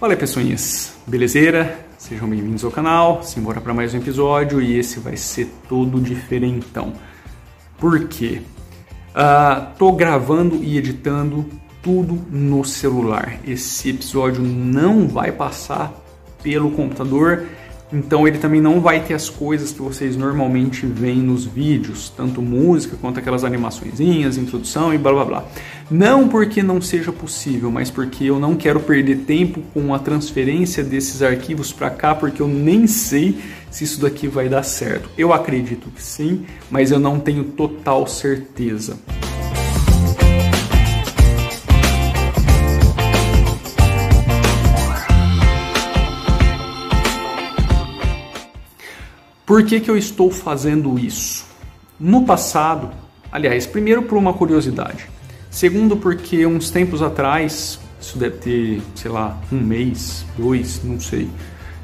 Fala pessoinhas, belezeira? Sejam bem-vindos ao canal, simbora para mais um episódio e esse vai ser todo diferentão. Por quê? Uh, tô gravando e editando tudo no celular. Esse episódio não vai passar pelo computador então ele também não vai ter as coisas que vocês normalmente veem nos vídeos, tanto música quanto aquelas animaçõezinhas, introdução e blá blá blá. Não porque não seja possível, mas porque eu não quero perder tempo com a transferência desses arquivos para cá, porque eu nem sei se isso daqui vai dar certo. Eu acredito que sim, mas eu não tenho total certeza. Por que, que eu estou fazendo isso? No passado, aliás, primeiro por uma curiosidade, segundo porque uns tempos atrás, isso deve ter, sei lá, um mês, dois, não sei,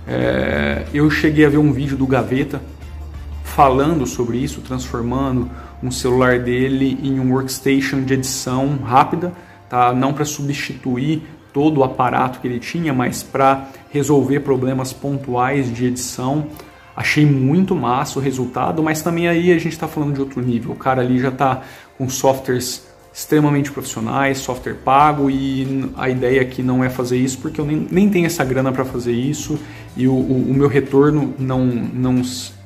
é, eu cheguei a ver um vídeo do Gaveta falando sobre isso, transformando um celular dele em um workstation de edição rápida, tá? não para substituir todo o aparato que ele tinha, mas para resolver problemas pontuais de edição Achei muito massa o resultado, mas também aí a gente está falando de outro nível. O cara ali já está com softwares extremamente profissionais, software pago e a ideia aqui não é fazer isso porque eu nem, nem tenho essa grana para fazer isso e o, o, o, meu retorno não, não,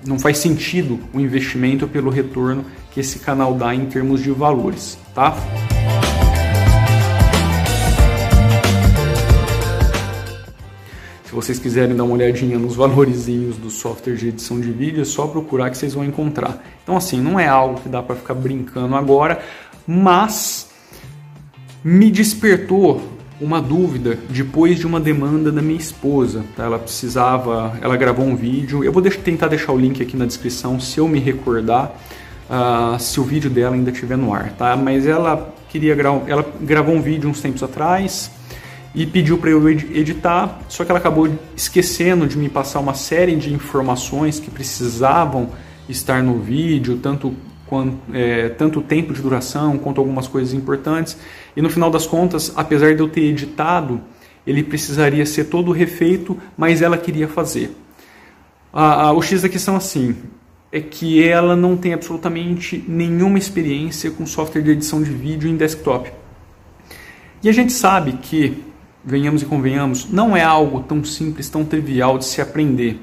não faz sentido o investimento pelo retorno que esse canal dá em termos de valores, tá? Vocês quiserem dar uma olhadinha nos valorizinhos do software de edição de vídeo, é só procurar que vocês vão encontrar. Então assim, não é algo que dá para ficar brincando agora, mas me despertou uma dúvida depois de uma demanda da minha esposa. Tá? Ela precisava, ela gravou um vídeo. Eu vou deixar, tentar deixar o link aqui na descrição se eu me recordar, uh, se o vídeo dela ainda estiver no ar, tá? Mas ela queria gravar, ela gravou um vídeo uns tempos atrás e pediu para eu editar, só que ela acabou esquecendo de me passar uma série de informações que precisavam estar no vídeo, tanto quanto, é, tanto tempo de duração quanto algumas coisas importantes. E no final das contas, apesar de eu ter editado, ele precisaria ser todo refeito, mas ela queria fazer. A, a, o X da questão assim é que ela não tem absolutamente nenhuma experiência com software de edição de vídeo em desktop. E a gente sabe que venhamos e convenhamos, não é algo tão simples, tão trivial de se aprender,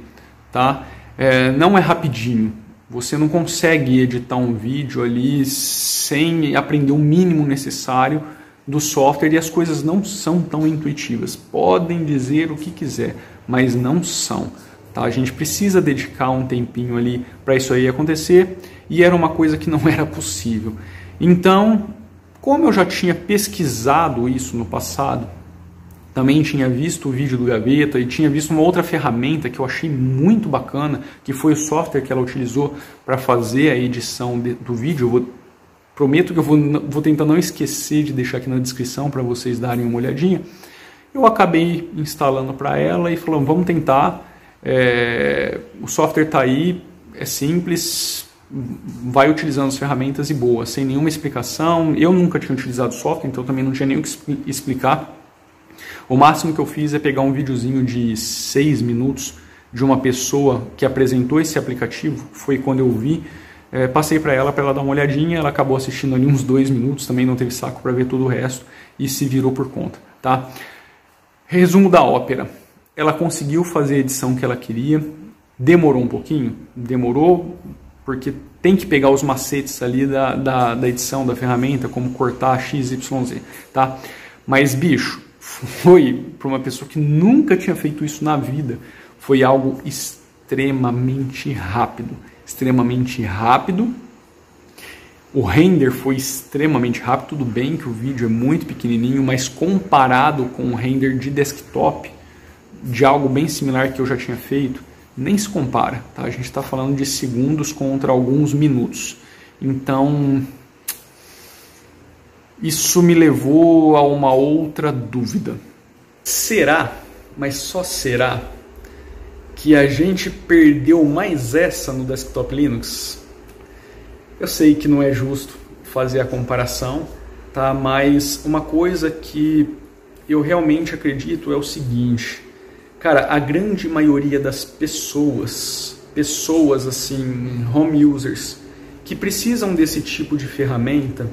tá? É, não é rapidinho. Você não consegue editar um vídeo ali sem aprender o mínimo necessário do software e as coisas não são tão intuitivas. Podem dizer o que quiser, mas não são. Tá? A gente precisa dedicar um tempinho ali para isso aí acontecer e era uma coisa que não era possível. Então, como eu já tinha pesquisado isso no passado, também tinha visto o vídeo do Gaveta e tinha visto uma outra ferramenta que eu achei muito bacana, que foi o software que ela utilizou para fazer a edição de, do vídeo. Eu vou, prometo que eu vou, vou tentar não esquecer de deixar aqui na descrição para vocês darem uma olhadinha. Eu acabei instalando para ela e falando, vamos tentar. É, o software está aí, é simples, vai utilizando as ferramentas e boa, sem nenhuma explicação. Eu nunca tinha utilizado software, então também não tinha nem o que explicar. O máximo que eu fiz é pegar um videozinho de 6 minutos de uma pessoa que apresentou esse aplicativo, foi quando eu vi, é, passei para ela para ela dar uma olhadinha, ela acabou assistindo ali uns dois minutos, também não teve saco para ver todo o resto e se virou por conta, tá? Resumo da ópera, ela conseguiu fazer a edição que ela queria, demorou um pouquinho, demorou porque tem que pegar os macetes ali da, da, da edição da ferramenta, como cortar x, y, z, tá? Mas bicho, foi para uma pessoa que nunca tinha feito isso na vida, foi algo extremamente rápido, extremamente rápido. O render foi extremamente rápido, tudo bem que o vídeo é muito pequenininho, mas comparado com o render de desktop, de algo bem similar que eu já tinha feito, nem se compara, tá? A gente está falando de segundos contra alguns minutos. Então, isso me levou a uma outra dúvida. Será, mas só será, que a gente perdeu mais essa no desktop Linux? Eu sei que não é justo fazer a comparação, tá? Mas uma coisa que eu realmente acredito é o seguinte, cara, a grande maioria das pessoas, pessoas assim, home users, que precisam desse tipo de ferramenta,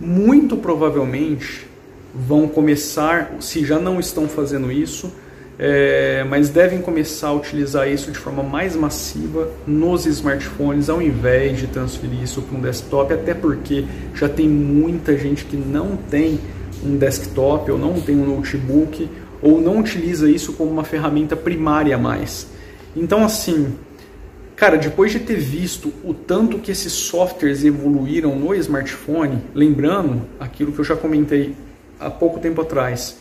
muito provavelmente vão começar, se já não estão fazendo isso, é, mas devem começar a utilizar isso de forma mais massiva nos smartphones, ao invés de transferir isso para um desktop, até porque já tem muita gente que não tem um desktop ou não tem um notebook ou não utiliza isso como uma ferramenta primária mais. Então, assim, cara, depois de ter visto o tanto que esses softwares evoluíram no smartphone, lembrando aquilo que eu já comentei há pouco tempo atrás,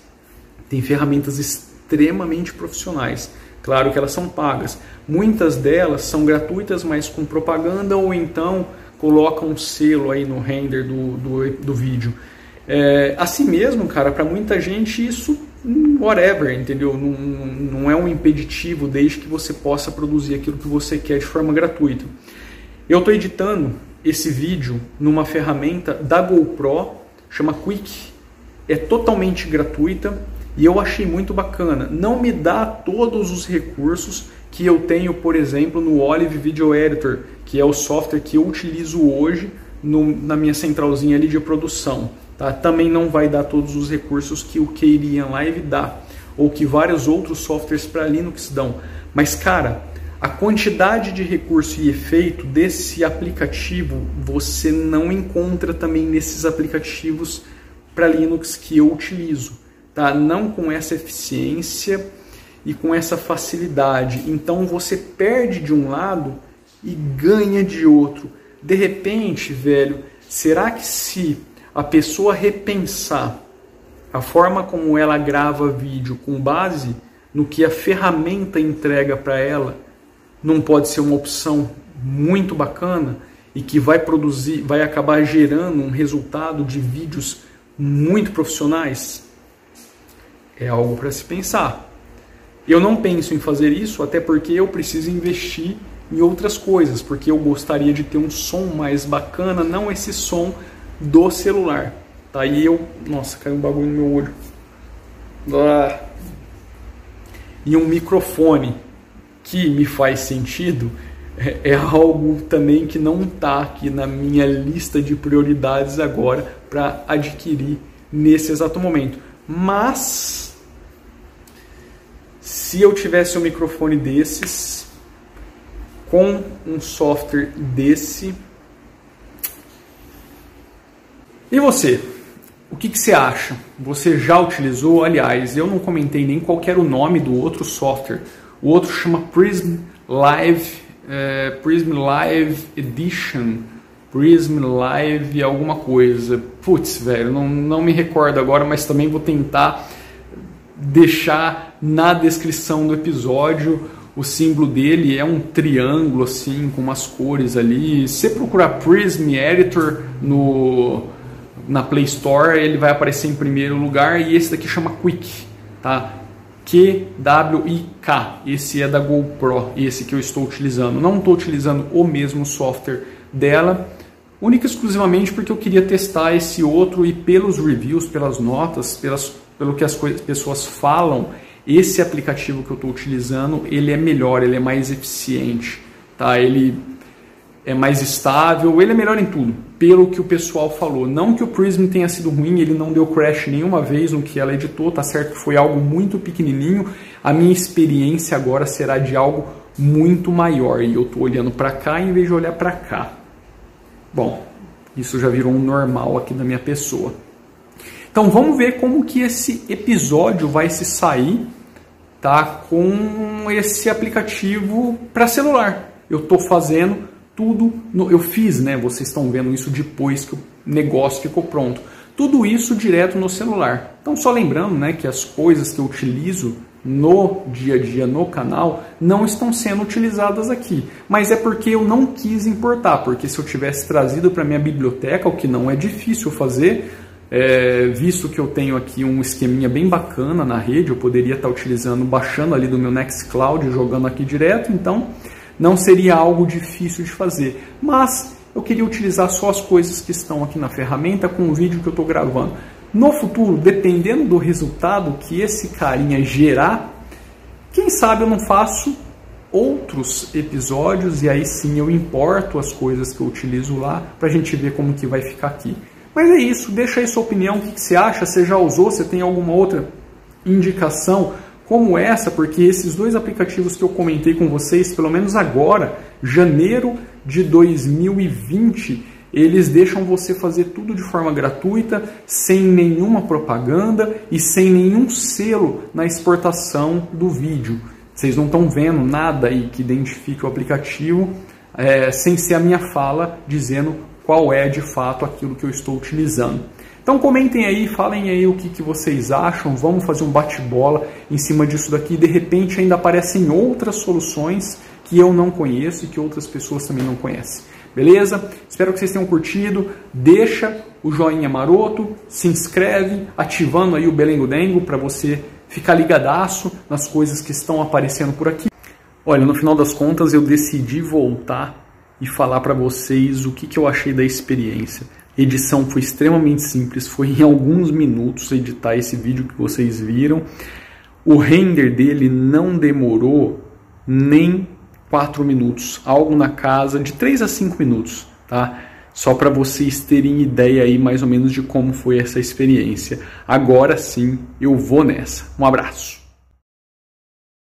tem ferramentas extremamente profissionais. Claro que elas são pagas. Muitas delas são gratuitas, mas com propaganda ou então colocam um selo aí no render do, do, do vídeo. É, assim mesmo, cara, para muita gente isso whatever, entendeu? Não, não é um impeditivo desde que você possa produzir aquilo que você quer de forma gratuita. Eu estou editando esse vídeo numa ferramenta da GoPro, chama Quick. É totalmente gratuita, e eu achei muito bacana. Não me dá todos os recursos que eu tenho, por exemplo, no Olive Video Editor, que é o software que eu utilizo hoje no, na minha centralzinha ali de produção. Tá? Também não vai dar todos os recursos que o Keyrian Live dá, ou que vários outros softwares para Linux dão. Mas, cara, a quantidade de recurso e efeito desse aplicativo você não encontra também nesses aplicativos para Linux que eu utilizo tá? Não com essa eficiência e com essa facilidade. Então você perde de um lado e ganha de outro. De repente, velho, será que se a pessoa repensar a forma como ela grava vídeo com base no que a ferramenta entrega para ela, não pode ser uma opção muito bacana e que vai produzir, vai acabar gerando um resultado de vídeos muito profissionais? é algo para se pensar. Eu não penso em fazer isso até porque eu preciso investir em outras coisas, porque eu gostaria de ter um som mais bacana, não esse som do celular. Tá aí eu, nossa, caiu um bagulho no meu olho. E um microfone que me faz sentido é, é algo também que não está aqui na minha lista de prioridades agora para adquirir nesse exato momento. Mas se eu tivesse um microfone desses, com um software desse. E você? O que, que, você acha? Você já utilizou? Aliás, eu não comentei nem qual era o nome do outro software. O outro chama Prism Live, é, Prism Live Edition, Prism Live alguma coisa. Putz, velho, não, não me recordo agora, mas também vou tentar deixar na descrição do episódio. O símbolo dele é um triângulo assim com umas cores ali. Se procurar Prism Editor no na Play Store, ele vai aparecer em primeiro lugar e esse daqui chama Quick, tá? Q-W-I-K. Esse é da GoPro, esse que eu estou utilizando. Não estou utilizando o mesmo software dela, única e exclusivamente porque eu queria testar esse outro e pelos reviews, pelas notas, pelas pelo que as pessoas falam, esse aplicativo que eu estou utilizando, ele é melhor, ele é mais eficiente, tá? Ele é mais estável, ele é melhor em tudo, pelo que o pessoal falou. Não que o Prism tenha sido ruim, ele não deu crash nenhuma vez no que ela editou, tá certo que foi algo muito pequenininho. A minha experiência agora será de algo muito maior e eu estou olhando para cá em vez de olhar para cá. Bom, isso já virou um normal aqui na minha pessoa. Então vamos ver como que esse episódio vai se sair tá, com esse aplicativo para celular. Eu estou fazendo tudo, no, eu fiz, né? Vocês estão vendo isso depois que o negócio ficou pronto. Tudo isso direto no celular. Então só lembrando, né, que as coisas que eu utilizo no dia a dia no canal não estão sendo utilizadas aqui. Mas é porque eu não quis importar, porque se eu tivesse trazido para minha biblioteca, o que não é difícil fazer, é, visto que eu tenho aqui um esqueminha bem bacana na rede, eu poderia estar utilizando, baixando ali do meu Nextcloud, jogando aqui direto, então não seria algo difícil de fazer. Mas eu queria utilizar só as coisas que estão aqui na ferramenta com o vídeo que eu estou gravando. no futuro, dependendo do resultado que esse carinha gerar, quem sabe eu não faço outros episódios e aí sim eu importo as coisas que eu utilizo lá para a gente ver como que vai ficar aqui. Mas é isso, deixa aí sua opinião, o que, que você acha, você já usou, você tem alguma outra indicação como essa, porque esses dois aplicativos que eu comentei com vocês, pelo menos agora, janeiro de 2020, eles deixam você fazer tudo de forma gratuita, sem nenhuma propaganda e sem nenhum selo na exportação do vídeo. Vocês não estão vendo nada aí que identifique o aplicativo, é, sem ser a minha fala dizendo qual é de fato aquilo que eu estou utilizando. Então comentem aí, falem aí o que, que vocês acham, vamos fazer um bate-bola em cima disso daqui. De repente ainda aparecem outras soluções que eu não conheço e que outras pessoas também não conhecem. Beleza? Espero que vocês tenham curtido. Deixa o joinha maroto, se inscreve, ativando aí o Belengo Dengo para você ficar ligadaço nas coisas que estão aparecendo por aqui. Olha, no final das contas eu decidi voltar e falar para vocês o que, que eu achei da experiência edição foi extremamente simples, foi em alguns minutos editar esse vídeo que vocês viram. O render dele não demorou nem 4 minutos, algo na casa de 3 a 5 minutos, tá? Só para vocês terem ideia aí mais ou menos de como foi essa experiência. Agora sim, eu vou nessa. Um abraço.